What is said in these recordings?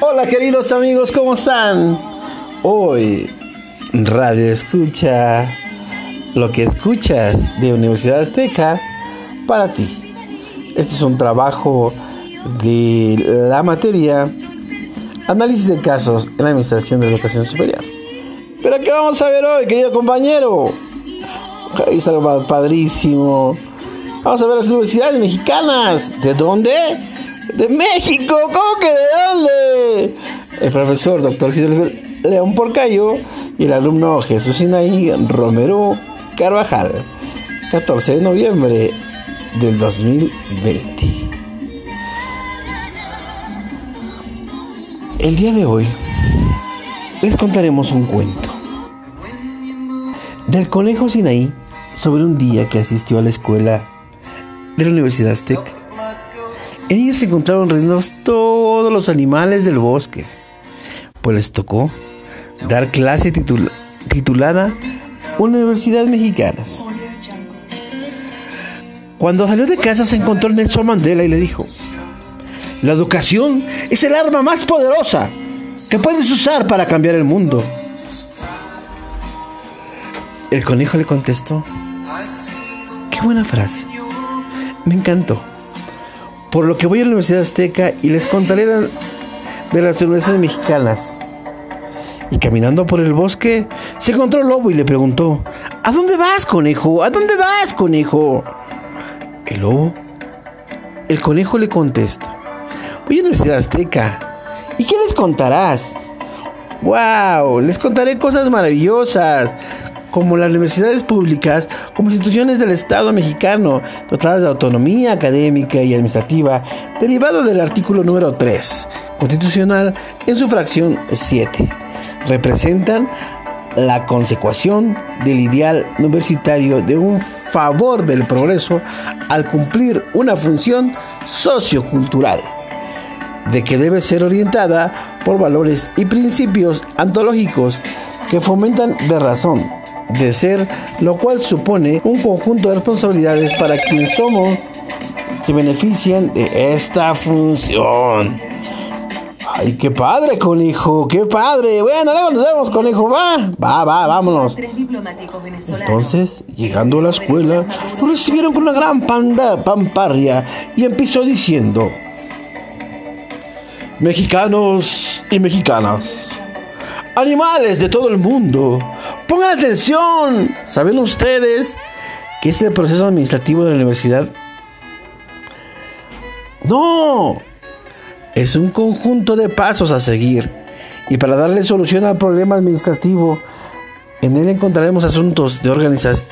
Hola queridos amigos, ¿cómo están? Hoy Radio Escucha, lo que escuchas de Universidad Azteca para ti. Este es un trabajo de la materia Análisis de casos en la Administración de Educación Superior. Pero ¿qué vamos a ver hoy, querido compañero? Algo padrísimo. Vamos a ver las universidades mexicanas. ¿De dónde? De México. ¿Cómo que de dónde? El profesor doctor Fidel León Porcayo y el alumno Jesús Sinaí Romero Carvajal. 14 de noviembre del 2020. El día de hoy les contaremos un cuento del conejo Sinaí sobre un día que asistió a la escuela de la Universidad Azteca. En ella se encontraron reunidos todos los animales del bosque, pues les tocó dar clase titulada Universidad Mexicanas. Cuando salió de casa se encontró Nelson Mandela y le dijo, la educación es el arma más poderosa que puedes usar para cambiar el mundo. El conejo le contestó, qué buena frase, me encantó. Por lo que voy a la Universidad Azteca y les contaré de las universidades mexicanas. Y caminando por el bosque, se encontró el lobo y le preguntó, ¿A dónde vas, conejo? ¿A dónde vas, conejo? El lobo, el conejo le contesta, Voy a Universidad Azteca. ¿Y qué les contarás? ¡Wow! Les contaré cosas maravillosas, como las universidades públicas, como instituciones del Estado mexicano, dotadas de autonomía académica y administrativa, derivado del artículo número 3, constitucional, en su fracción 7. Representan la consecución del ideal universitario de un favor del progreso al cumplir una función sociocultural de que debe ser orientada por valores y principios antológicos que fomentan de razón de ser, lo cual supone un conjunto de responsabilidades para quienes somos que benefician de esta función. Ay, qué padre, conejo, qué padre. Bueno, luego nos vemos, conejo. Va, va, va, vámonos. Entonces, llegando a la escuela, lo recibieron con una gran panda, pamparria y empezó diciendo mexicanos y mexicanas, animales de todo el mundo, pongan atención. ¿Saben ustedes qué es el proceso administrativo de la universidad? No, es un conjunto de pasos a seguir. Y para darle solución al problema administrativo, en él encontraremos asuntos de,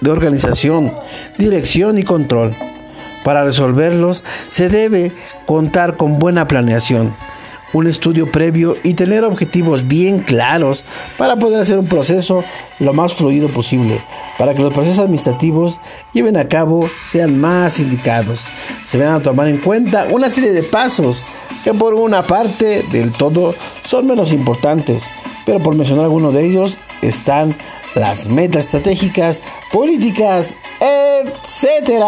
de organización, dirección y control. Para resolverlos se debe contar con buena planeación un estudio previo y tener objetivos bien claros para poder hacer un proceso lo más fluido posible, para que los procesos administrativos lleven a cabo sean más indicados. Se van a tomar en cuenta una serie de pasos que por una parte del todo son menos importantes, pero por mencionar algunos de ellos están las metas estratégicas, políticas, etcétera.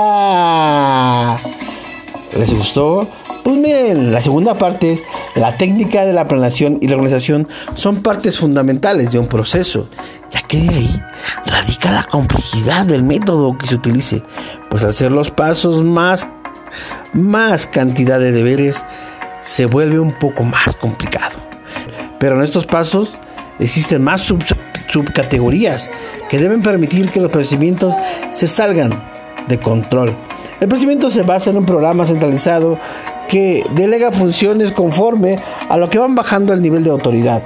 ¿Les gustó? Pues miren, la segunda parte es la técnica de la planeación y la organización son partes fundamentales de un proceso, ya que de ahí radica la complejidad del método que se utilice, pues hacer los pasos más, más cantidad de deberes se vuelve un poco más complicado. Pero en estos pasos existen más subcategorías que deben permitir que los procedimientos se salgan de control. El procedimiento se basa en un programa centralizado que delega funciones conforme a lo que van bajando el nivel de autoridad.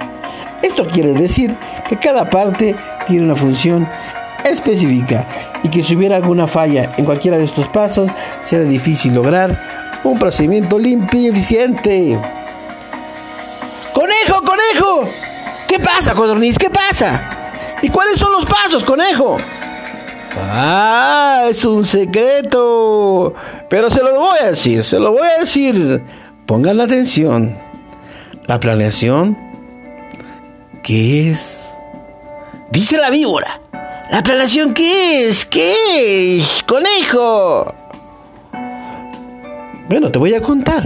Esto quiere decir que cada parte tiene una función específica y que si hubiera alguna falla en cualquiera de estos pasos será difícil lograr un procedimiento limpio y eficiente. ¡Conejo, conejo! ¿Qué pasa, codorniz? ¿Qué pasa? ¿Y cuáles son los pasos, conejo? Ah, es un secreto. Pero se lo voy a decir, se lo voy a decir. Pongan atención. La planeación, ¿qué es? Dice la víbora. ¿La planeación qué es? ¿Qué es? Conejo. Bueno, te voy a contar.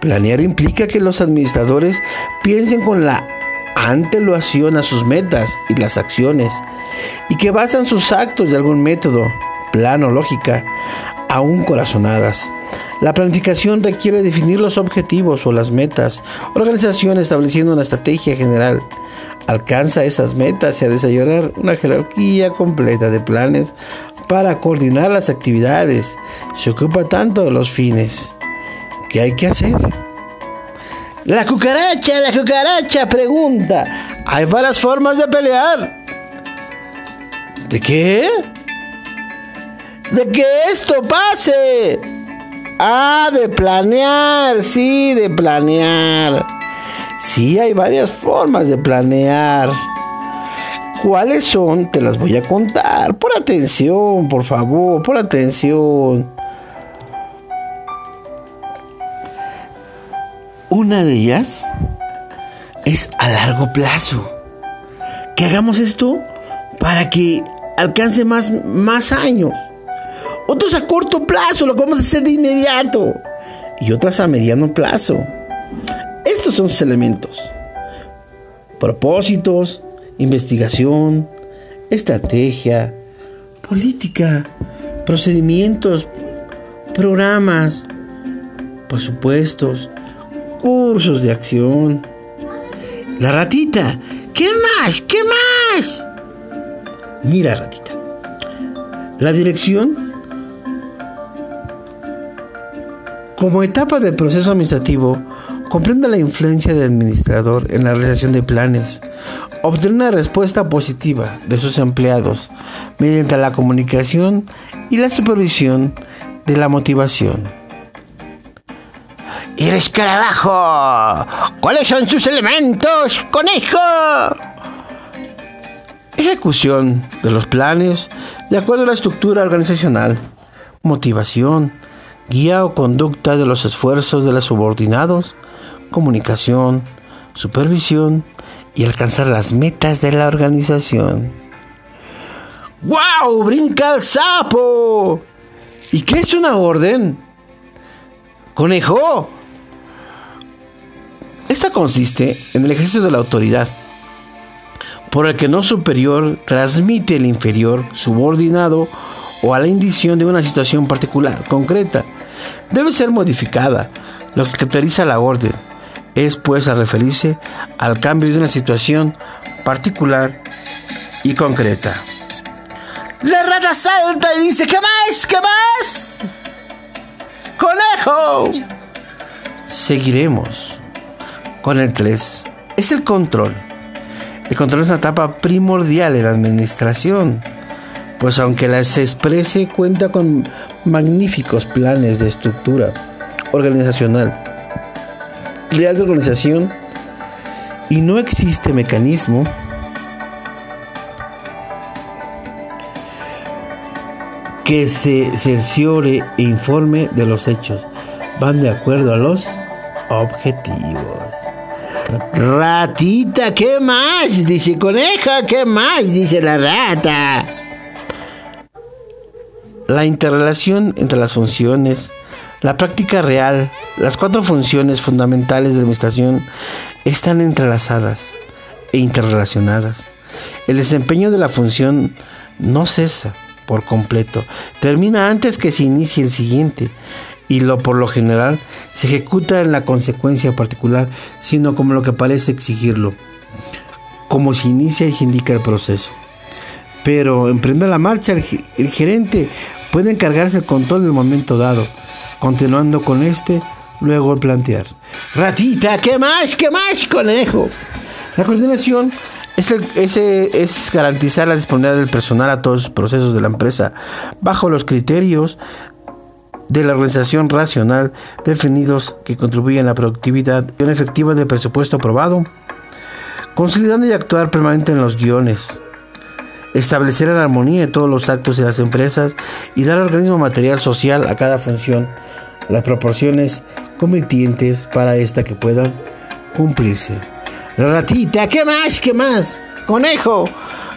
Planear implica que los administradores piensen con la anteluación a sus metas y las acciones y que basan sus actos de algún método, plano, lógica, aún corazonadas. La planificación requiere definir los objetivos o las metas. Organización estableciendo una estrategia general. Alcanza esas metas y a desarrollar una jerarquía completa de planes para coordinar las actividades. Se ocupa tanto de los fines. ¿Qué hay que hacer? La cucaracha, la cucaracha pregunta. Hay varias formas de pelear. ¿De qué? De que esto pase. Ah, de planear, sí, de planear. Sí, hay varias formas de planear. ¿Cuáles son? Te las voy a contar. Por atención, por favor, por atención. Una de ellas es a largo plazo. Que hagamos esto para que alcance más, más años. Otros a corto plazo, lo vamos a hacer de inmediato. Y otras a mediano plazo. Estos son sus elementos. Propósitos, investigación, estrategia, política, procedimientos, programas, presupuestos, cursos de acción. La ratita, ¿qué más? ¿Qué más? Mira, ratita. La dirección Como etapa del proceso administrativo, comprende la influencia del administrador en la realización de planes, obtener una respuesta positiva de sus empleados mediante la comunicación y la supervisión de la motivación. ¡Y escarabajo! ¿Cuáles son sus elementos, conejo? Ejecución de los planes de acuerdo a la estructura organizacional, motivación, guía o conducta de los esfuerzos de los subordinados, comunicación, supervisión y alcanzar las metas de la organización. ¡Wow! ¡Brinca el sapo! ¿Y qué es una orden? ¡Conejo! Esta consiste en el ejercicio de la autoridad, por el que no superior transmite el inferior subordinado o a la indición de una situación particular, concreta, debe ser modificada. Lo que caracteriza la orden es pues a referirse al cambio de una situación particular y concreta. La rata salta y dice, ¿qué más? ¿Qué más? ¡Conejo! Seguiremos con el 3. Es el control. El control es una etapa primordial en la administración pues aunque la se exprese cuenta con magníficos planes de estructura organizacional, real de organización, y no existe mecanismo que se cerciore e informe de los hechos. Van de acuerdo a los objetivos. Ratita, ¿qué más? Dice coneja, ¿qué más? Dice la rata. La interrelación entre las funciones, la práctica real, las cuatro funciones fundamentales de la administración están entrelazadas e interrelacionadas. El desempeño de la función no cesa por completo, termina antes que se inicie el siguiente y lo por lo general se ejecuta en la consecuencia particular, sino como lo que parece exigirlo, como se inicia y se indica el proceso. Pero emprenda la marcha el gerente puede encargarse el control del momento dado, continuando con este, luego el plantear. Ratita, ¿qué más? ¿Qué más, conejo? La coordinación es, es garantizar la disponibilidad del personal a todos los procesos de la empresa bajo los criterios de la organización racional definidos que contribuyen a la productividad y una efectiva del presupuesto aprobado, consolidando y actuar permanente en los guiones, establecer la armonía de todos los actos de las empresas y dar al organismo material social a cada función las proporciones convenientes para esta que puedan cumplirse. La ratita, ¿qué más? ¿Qué más? Conejo,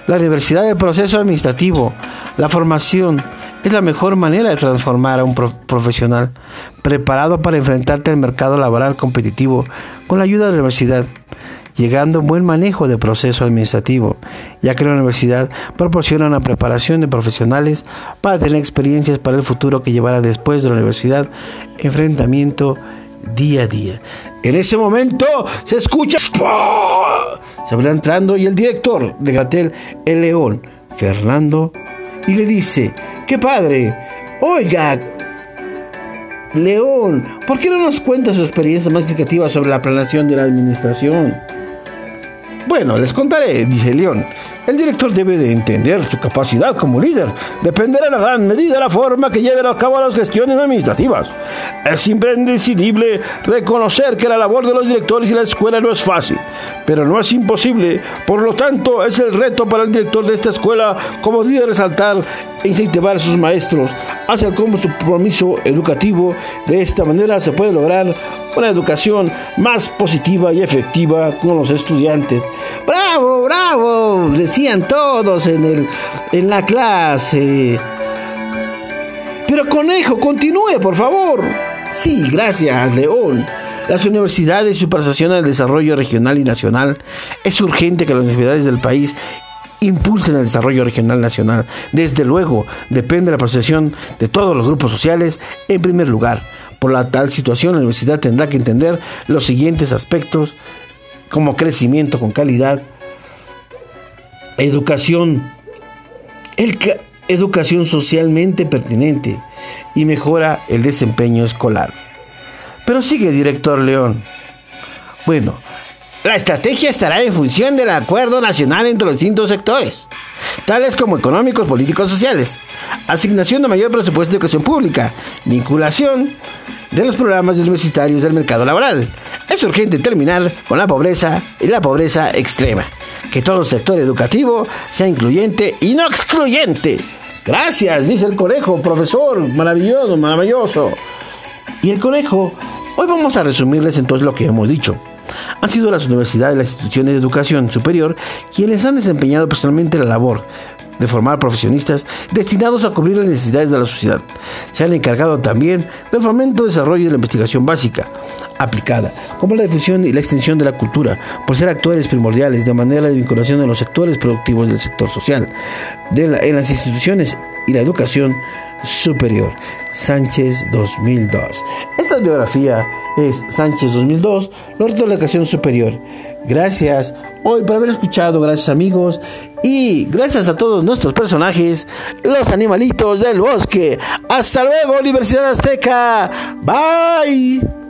la universidad del proceso administrativo, la formación, es la mejor manera de transformar a un profesional preparado para enfrentarte al mercado laboral competitivo con la ayuda de la universidad, llegando a un buen manejo de proceso administrativo, ya que la universidad proporciona una preparación de profesionales para tener experiencias para el futuro que llevará después de la universidad, enfrentamiento día a día. En ese momento se escucha, se va entrando y el director de Gatel, el León, Fernando, y le dice, ¡qué padre! Oiga, León, ¿por qué no nos cuenta su experiencia más significativa sobre la planeación de la administración? Bueno, les contaré, dice León. El director debe de entender su capacidad como líder. Dependerá en gran medida de la forma que lleven a cabo las gestiones administrativas. Es imprescindible reconocer que la labor de los directores y la escuela no es fácil, pero no es imposible. Por lo tanto, es el reto para el director de esta escuela como líder resaltar e incentivar a sus maestros hacia el compromiso educativo. De esta manera se puede lograr una educación más positiva y efectiva con los estudiantes. ¡Bravo, bravo! Decían todos en, el, en la clase. Pero conejo, continúe, por favor. Sí, gracias, León. Las universidades y su prestación al desarrollo regional y nacional. Es urgente que las universidades del país impulsen el desarrollo regional nacional. Desde luego, depende de la prestación de todos los grupos sociales en primer lugar. Por la tal situación, la universidad tendrá que entender los siguientes aspectos como crecimiento con calidad, educación, educación socialmente pertinente y mejora el desempeño escolar. Pero sigue, director León. Bueno, la estrategia estará en función del acuerdo nacional entre los distintos sectores, tales como económicos, políticos, sociales, asignación de mayor presupuesto de educación pública, vinculación de los programas universitarios del mercado laboral. Es urgente terminar con la pobreza y la pobreza extrema. Que todo el sector educativo sea incluyente y no excluyente. Gracias, dice el conejo, profesor, maravilloso, maravilloso. Y el conejo, hoy vamos a resumirles entonces lo que hemos dicho. Han sido las universidades y las instituciones de educación superior quienes han desempeñado personalmente la labor de formar profesionistas destinados a cubrir las necesidades de la sociedad. Se han encargado también del fomento, desarrollo de la investigación básica aplicada, como la difusión y la extensión de la cultura, por ser actores primordiales de manera de vinculación de los sectores productivos del sector social, de en las instituciones y la educación superior. Sánchez 2002. Esta biografía es Sánchez 2002, Norte de la Educación Superior. Gracias hoy por haber escuchado, gracias amigos y gracias a todos nuestros personajes, los animalitos del bosque. Hasta luego, Universidad Azteca. Bye.